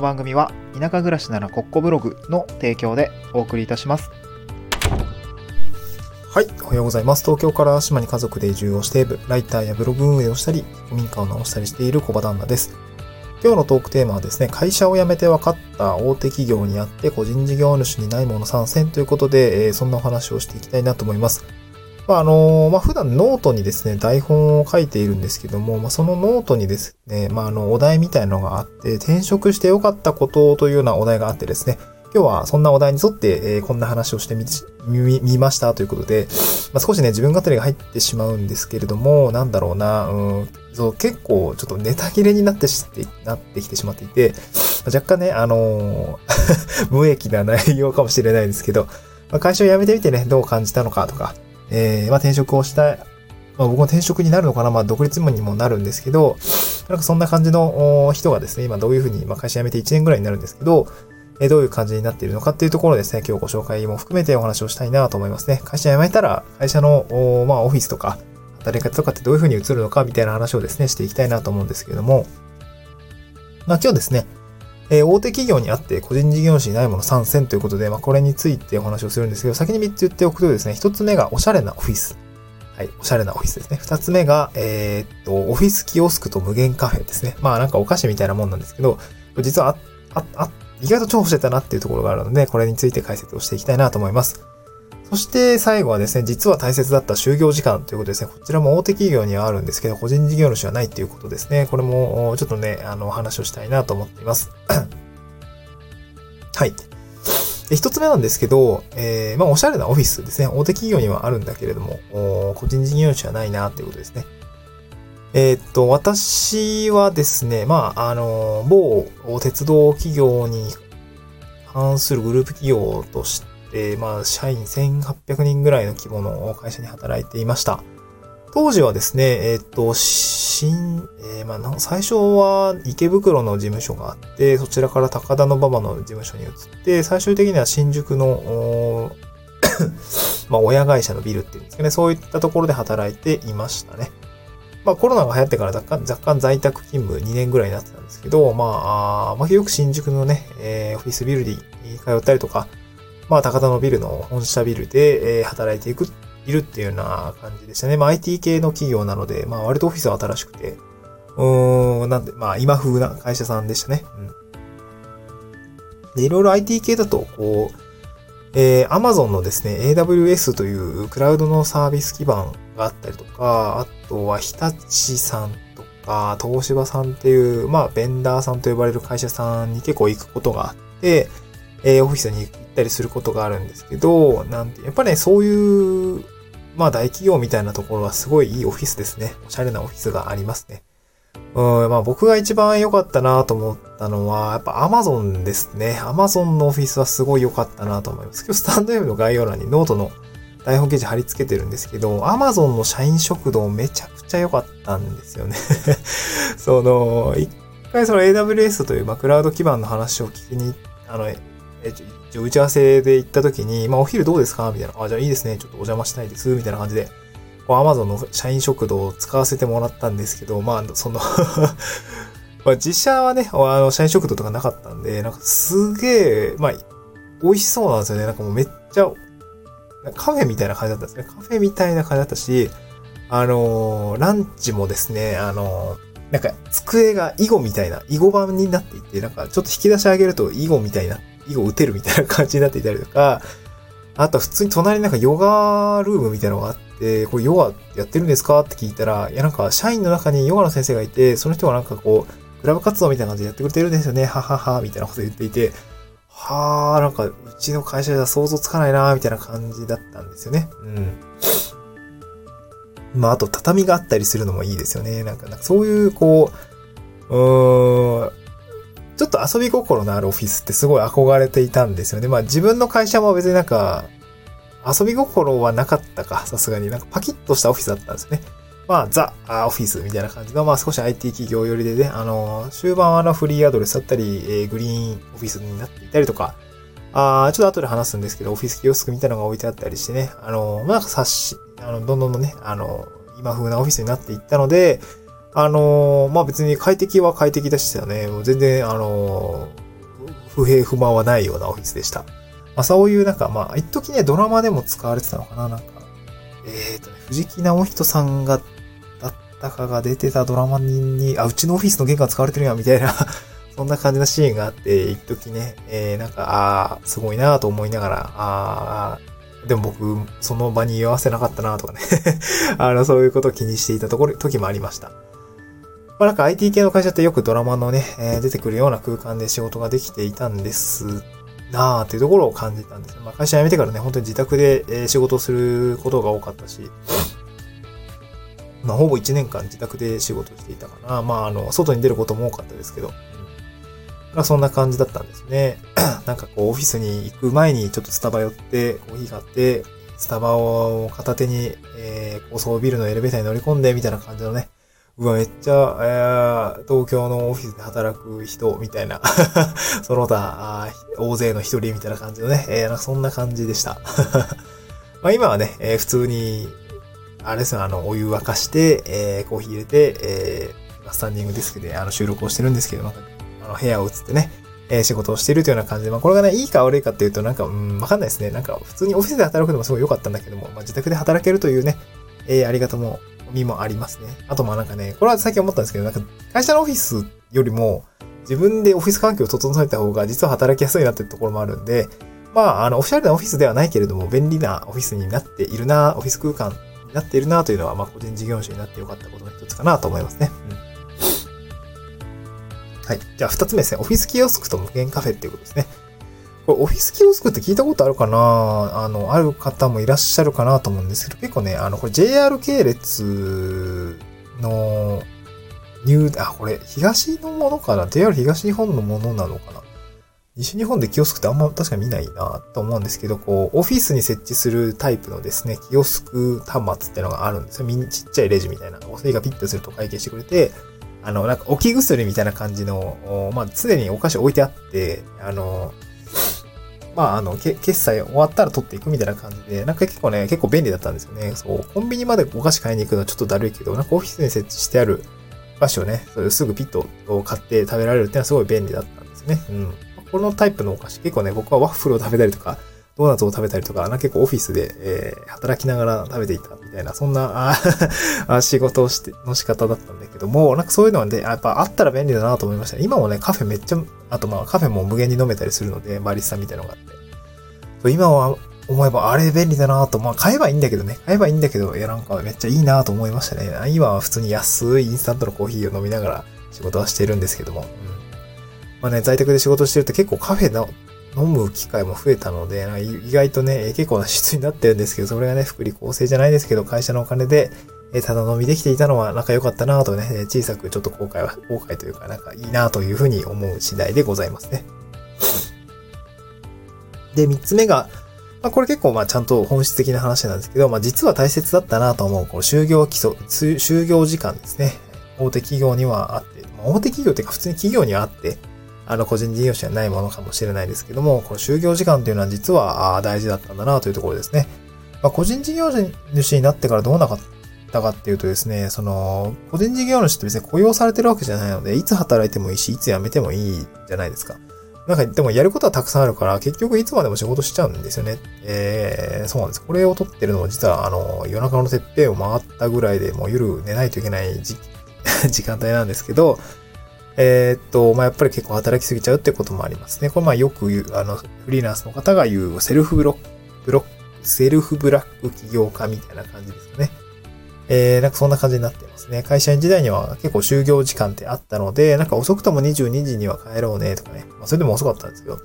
の番組は田舎暮らしならコッコブログの提供でお送りいたします。はい、おはようございます。東京から島に家族で移住をして、ライターやブログ運営をしたり、古民家を直したりしている小場旦那です。今日のトークテーマはですね、会社を辞めて分かった大手企業にあって個人事業主にないもの3選ということで、えーそんなお話をしていきたいなと思います。まあ、あのまあ、普段ノートにですね、台本を書いているんですけども、まあ、そのノートにですね、まあ、あの、お題みたいのがあって、転職して良かったことというようなお題があってですね、今日はそんなお題に沿って、えーこんな話をしてみ、み、見ましたということで、まあ、少しね、自分語りが入ってしまうんですけれども、なんだろうな、うん、そう、結構ちょっとネタ切れになってしなってきてしまっていて、若干ね、あのー 無益な内容かもしれないですけど、まあ、会社を辞めてみてね、どう感じたのかとか、えーまあ、転職をした、まあ、僕も転職になるのかな、まあ、独立にもなるんですけど、なんかそんな感じの人がですね、今どういうふうに、まあ、会社辞めて1年ぐらいになるんですけど、えーどういう感じになっているのかっていうところですね、今日ご紹介も含めてお話をしたいなと思いますね。会社辞めたら、会社の、まあ、オフィスとか、働き方とかってどういうふうに移るのかみたいな話をですね、していきたいなと思うんですけども、まあ今日ですね、えー大手企業にあって個人事業主にないもの参戦ということで、まあこれについてお話をするんですけど、先に3つ言っておくとですね、1つ目がおしゃれなオフィス。はい、おしゃれなオフィスですね。2つ目が、えーっと、オフィスキオスクと無限カフェですね。まあなんかお菓子みたいなもんなんですけど、実はあ、あ、あ、意外と重宝してたなっていうところがあるので、これについて解説をしていきたいなと思います。そして最後はですね、実は大切だった就業時間ということですね。こちらも大手企業にはあるんですけど、個人事業主はないっていうことですね。これもちょっとね、あの、お話をしたいなと思っています。はい。で一つ目なんですけど、えー、まあ、おしゃれなオフィスですね。大手企業にはあるんだけれども、個人事業主はないなっていうことですね。えーっと、私はですね、まあ、あの、某鉄道企業に関するグループ企業として、まあ、社員1800人ぐらいの規模の会社に働いていました。当時はですね、えーっと、新、えーまあ、最初は池袋の事務所があって、そちらから高田馬場の事務所に移って、最終的には新宿の、まあ、親会社のビルっていうんですかね、そういったところで働いていましたね。まあコロナが流行ってから若干若干在宅勤務2年ぐらいになってたんですけど、まあ、あまあよく新宿のね、えーオフィスビルに通ったりとか、まあ高田のビルの本社ビルで、え働いていく、いるっていうような感じでしたね。まあ IT 系の企業なので、まあ割とオフィスは新しくて、うーん、なんで、まあ今風な会社さんでしたね。うん。で、いろいろ IT 系だと、こう、えー、Amazon のですね、AWS というクラウドのサービス基盤があったりとか、あとは日立さんとか、東芝さんっていう、まあ、ベンダーさんと呼ばれる会社さんに結構行くことがあって、えーオフィスに行くったりすることがあるんですけど、なんて、やっぱりね、そういう、まあ、大企業みたいなところはすごいいいオフィスですね。おしゃれなオフィスがありますね。うん、まあ僕が一番良かったなと思ったのは、やっぱ Amazon ですね。Amazon のオフィスはすごい良かったなと思います。今日スタンド M の概要欄にノートの台本記事貼り付けてるんですけど、Amazon の社員食堂めちゃくちゃ良かったんですよね。その、一回その AWS という、まあ、クラウド基盤の話を聞きに、あの、え、ちょ一応打ち合わせで行った時に、まあお昼どうですか？みたいな。あ、じゃあいいですね。ちょっとお邪魔したいです。みたいな感じで。こう Amazon の社員食堂を使わせてもらったんですけど、まあ、その まあ、実写はね、あの、社員食堂とかなかったんで、なんかすげえ、まあ、美味しそうなんですよね。なんかもうめっちゃ、カフェみたいな感じだったんですね。カフェみたいな感じだったし、あのーランチもですね、あのーなんか机が囲碁みたいな、囲碁版になっていて、なんかちょっと引き出し上げると囲碁みたいな、囲碁打てるみたいな感じになっていたりとか、あと普通に隣になんかヨガルームみたいなのがあって、これヨガやってるんですかって聞いたら、いやなんか社員の中にヨガの先生がいて、その人がなんかこう、クラブ活動みたいな感じでやってくれてるんですよね、ははは、みたいなこと言っていて、はあ、なんかうちの会社じゃ想像つかないな、みたいな感じだったんですよね。うん。まあ、あと畳があったりするのもいいですよね。なんか、なんかそういう、こう、うーん、ちょっと遊び心のあるオフィスってすごい憧れていたんですよね。まあ自分の会社も別になんか、遊び心はなかったか、さすがに。なんかパキッとしたオフィスだったんですよね。まあ、ザ・オフィスみたいな感じの、まあ少し IT 企業寄りでね、あの、終盤はあのフリーアドレスだったり、えーグリーンオフィスになっていたりとか、あーちょっと後で話すんですけど、オフィスキオスクみたいなのが置いてあったりしてね、あの、まあ、なんか冊子、あの、どんどんどんね、あの、今風なオフィスになっていったので、あの、まあ、別に快適は快適でしたよね。もう全然、あの、不平不満はないようなオフィスでした。まあそういうなんか、まあ一時ね、ドラマでも使われてたのかななんか、えっ、ー、とね、藤木直人さんが、だったかが出てたドラマに、あ、うちのオフィスの玄関使われてるやん、みたいな そんな感じのシーンがあって、一時ね、えー、なんか、ああ、すごいなと思いながら、ああ、でも僕、その場に居合わせなかったなとかね あの、そういうことを気にしていたところ、時もありました。まあなんか IT 系の会社ってよくドラマのね、えー、出てくるような空間で仕事ができていたんですなあというところを感じたんですまあ会社辞めてからね、本当に自宅で、え仕事することが多かったし、まあほぼ1年間自宅で仕事していたかな。まああの、外に出ることも多かったですけど、まあそんな感じだったんですね。なんかこうオフィスに行く前にちょっとスタバ寄ってコーヒー買って、スタバを片手に、えー、高層ビルのエレベーターに乗り込んでみたいな感じのね、うわ、めっちゃ、えー、東京のオフィスで働く人みたいな その他、大勢の一人みたいな感じのね、えー、そんな感じでした。まあ今はね、えー、普通に、あれですよ、あの、お湯沸かして、えー、コーヒー入れて、えー、スタンディングディスクであの収録をしてるんですけど、なんか、あの、部屋を移ってね、えー、仕事をしているというような感じで、まあこれがね、いいか悪いかっていうと、なんか、うん、わかんないですね。なんか、普通にオフィスで働くのもすごい良かったんだけども、まあ自宅で働けるというね、えー、ありがとも身もありますね。あとまあなんかね、これは最近思ったんですけど、なんか会社のオフィスよりも自分でオフィス環境を整えた方が実は働きやすいなっていうところもあるんで、まあ、あの、オフィシャルなオフィスではないけれども、便利なオフィスになっているな、オフィス空間になっているなというのは、まあ、個人事業主になってよかったことの一つかなと思いますね。うん。はい。じゃあ、二つ目ですね。オフィスキオスクと無限カフェっていうことですね。これオフィスキオスクって聞いたことあるかな？あの、ある方もいらっしゃるかなと思うんですけど、結構ね、あの、これ JR 系列の、ニュ、あ、これ、東のものかな ?JR 東日本のものなのかな？西日本でキオスクってあんま確か見ないなと思うんですけど、こう、オフィスに設置するタイプのですね、キオスク端末ってのがあるんですよ。みんちっちゃいレジみたいな。お世がピッとすると会計してくれて、あの、なんか置き薬みたいな感じの、まあ、常にお菓子置いてあって、あの、まあ、あの、決済終わったら取っていくみたいな感じで、なんか結構ね、結構便利だったんですよね。そう、コンビニまでお菓子買いに行くのはちょっとだるいけど、なんかオフィスに設置してあるお菓子をね、それすぐピットを買って食べられるっていうのはすごい便利だったんですね。うん。このタイプのお菓子、結構ね、僕はワッフルを食べたりとか、ドーナツを食べたりとか、な結構オフィスで、えー、働きながら食べていたみたいな、そんな、あ 仕事をして、の仕方だったんだけども、なんかそういうのはね、やっぱあったら便利だなと思いました。今もね、カフェめっちゃ、あとまあカフェも無限に飲めたりするので、バリスタみたいなのがあって。今は思えばあれ便利だなと、まあ買えばいいんだけどね。買えばいいんだけど、いやなんかめっちゃいいなと思いましたね。今は普通に安いインスタントのコーヒーを飲みながら仕事はしてるんですけども。うん、まあね、在宅で仕事してると結構カフェの飲む機会も増えたので、意外とね、結構な質になってるんですけど、それがね、福利厚生じゃないですけど、会社のお金で、ただ飲みできていたのは仲良かったなぁとね、小さくちょっと後悔は、後悔というか、なんかいいなぁというふうに思う次第でございますね。で、三つ目が、まあ、これ結構まあちゃんと本質的な話なんですけど、まあ実は大切だったなと思う、この就業基礎、就業時間ですね。大手企業にはあって、まあ、大手企業っていうか普通に企業にはあって、あの個人事業者にはないものかもしれないですけども、この就業時間っていうのは実は大事だったんだなというところですね。まあ、個人事業主になってからどうなかったかっていうとですね、その、個人事業主って別に雇用されてるわけじゃないので、いつ働いてもいいし、いつ辞めてもいいじゃないですか。なんか、でもやることはたくさんあるから、結局いつまでも仕事しちゃうんですよね。えー、そうなんです。これを撮ってるのも実は、あの、夜中のてっぺんを回ったぐらいでもう夜寝ないといけない時 時間帯なんですけど、えー、っと、まあ、やっぱり結構働きすぎちゃうってこともありますね。これまよく言う、あの、フリーランスの方が言うセルフブロック、ブロック、セルフブラック起業家みたいな感じですね。えー、なんかそんな感じになってますね。会社員時代には結構就業時間ってあったので、なんか遅くとも22時には帰ろうねとかね。まあそれでも遅かったんですけど。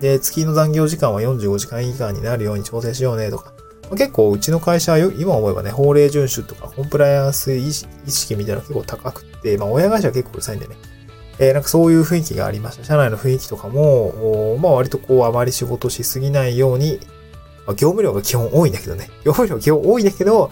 で、月の残業時間は45時間以下になるように調整しようねとか。結構うちの会社は今思えばね、法令遵守とかコンプライアンス意識みたいなの結構高くて、まあ親会社は結構うるさいんでね。えー、なんかそういう雰囲気がありました。社内の雰囲気とかも、まあ割とこうあまり仕事しすぎないように、まあ、業務量が基本多いんだけどね。業務量基本多いんだけど、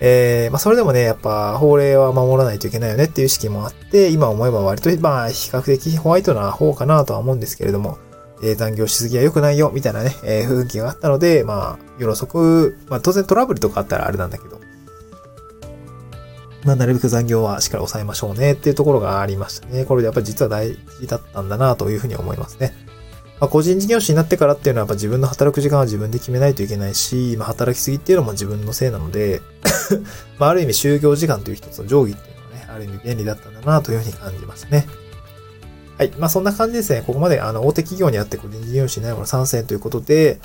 えー、まあそれでもね、やっぱ法令は守らないといけないよねっていう意識もあって、今思えば割と、まあ比較的ホワイトな方かなとは思うんですけれども、えー、残業しすぎは良くないよ、みたいなね、えー、雰囲気があったので、まあ、夜遅く、まあ当然トラブルとかあったらあれなんだけど、まあなるべく残業はしっかり抑えましょうねっていうところがありましたね。これでやっぱり実は大事だったんだなというふうに思いますね。まあ、個人事業主になってからっていうのはやっぱ自分の働く時間は自分で決めないといけないし、まあ、働きすぎっていうのも自分のせいなので まあ、ある意味就業時間という一つの定規っていうのはね、ある意味便利だったんだなというふうに感じましたね。はい。まあ、そんな感じですね。ここまで、あの、大手企業にあって個人事業主になるの参戦ということで、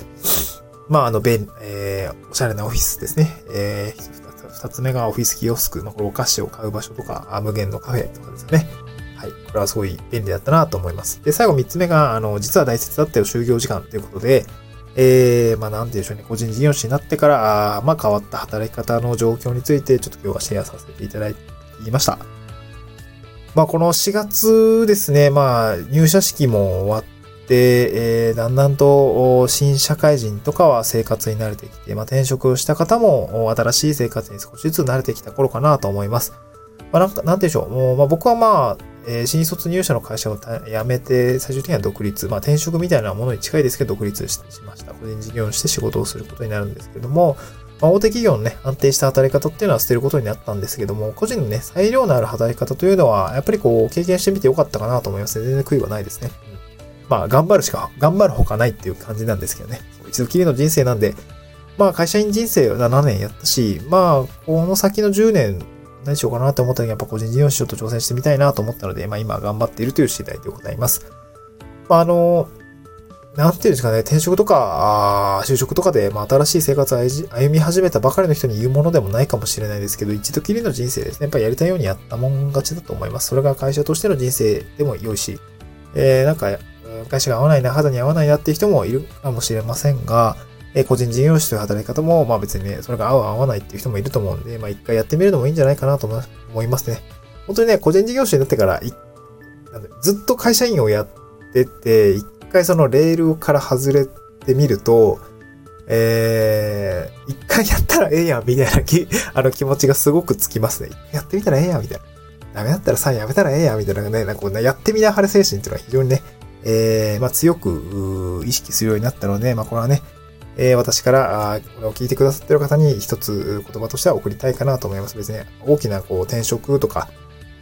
まあ、あの、便、えー、おしゃれなオフィスですね。えー、二つ目がオフィスキオスク、まあ、これお菓子を買う場所とか、無限のカフェとかですね。はい。これはすごい便利だったなと思います。で、最後三つ目が、あの、実は大切だったよ、就業時間ということで、えー、まあ、なんて言うんでしょうね、個人事業主になってから、あまあ、変わった働き方の状況について、ちょっと今日はシェアさせていただきました。まあ、この4月ですね、まあ、入社式も終わって、えー、だんだんと新社会人とかは生活に慣れてきて、まあ、転職をした方も新しい生活に少しずつ慣れてきた頃かなと思います。まあ、なんか、なんてでしょう。もう、まあ、僕はまあ、えー、新卒入社の会社を辞めて、最終的には独立、まあ、転職みたいなものに近いですけど、独立しました。個人事業主して仕事をすることになるんですけども、まあ、大手企業のね、安定した働き方っていうのは捨てることになったんですけども、個人のね、裁量のある働き方というのは、やっぱりこう、経験してみてよかったかなと思いますね全然悔いはないですね。うん、まあ、頑張るしか、頑張るほかないっていう感じなんですけどね。一度きりの人生なんで、まあ、会社員人生は7年やったし、まあ、この先の10年、何しようかなって思った時やっぱ個人事業主ちょっと挑戦してみたいなと思ったので、まあ今頑張っているという次第でございます。まああの、なんていうんですかね、転職とか、あ就職とかで、まあ、新しい生活を歩み始めたばかりの人に言うものでもないかもしれないですけど、一度きりの人生ですね。やっぱりやりたいようにやったもん勝ちだと思います。それが会社としての人生でも良いし、えー、なんか、会社が合わないな、肌に合わないなっていう人もいるかもしれませんが、えー、個人事業主という働き方も、まあ別にね、それが合う合わないっていう人もいると思うんで、まあ一回やってみるのもいいんじゃないかなと思いますね。本当にね、個人事業主になってから、ずっと会社員をやってて、回そのレールから外れてみると、えー、一回やったらええやん、みたいなき、あの気持ちがすごくつきますね。やってみたらええやん、みたいな。ダメだったらさ、やめたらええやん、みたいなね、なんかこう、やってみなはれ精神っていうのは非常にね、えー、まあ強く、意識するようになったので、まあこれはね、えー、私から、あこれを聞いてくださってる方に一つ言葉としては送りたいかなと思います。別に大きなこう転職とか、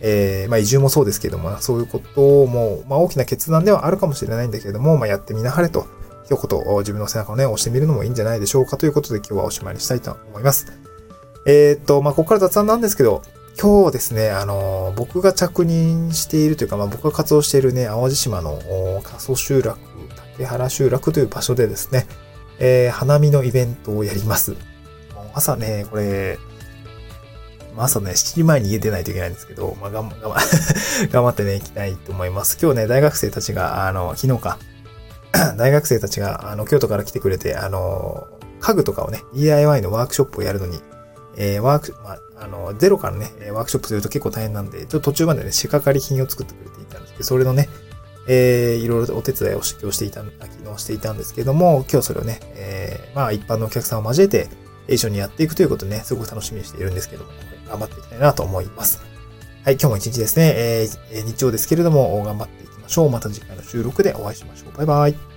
えー、まあ移住もそうですけども、そういうことも、まあ大きな決断ではあるかもしれないんだけれども、まあやってみなはれと、一言自分の背中をね、押してみるのもいいんじゃないでしょうかということで今日はおしまいにしたいと思います。えー、っと、まあここから雑談なんですけど、今日ですね、あの、僕が着任しているというか、まあ僕が活動しているね、淡路島の過疎集落、竹原集落という場所でですね、えー、花見のイベントをやります。朝ね、これ、まあ朝ね、7時前に家出ないといけないんですけど、まあ、頑張、頑張ってね、行きたいと思います。今日ね、大学生たちが、あの、昨日か、大学生たちが、あの、京都から来てくれて、あの、家具とかをね、DIY のワークショップをやるのに、えー、ワーク、まあ、あの、ゼロからね、ワークショップすると結構大変なんで、ちょっと途中までね、仕掛かり品を作ってくれていたんですけど、それのね、えー、いろいろお手伝いをしていた、昨日していたんですけども、今日それをね、えー、まあ一般のお客さんを交えて、一緒にやっていくということでね、すごく楽しみにしているんですけども、頑張っていきたいなと思います。はい、今日も一日ですね、えー、日曜ですけれども、頑張っていきましょう。また次回の収録でお会いしましょう。バイバイ。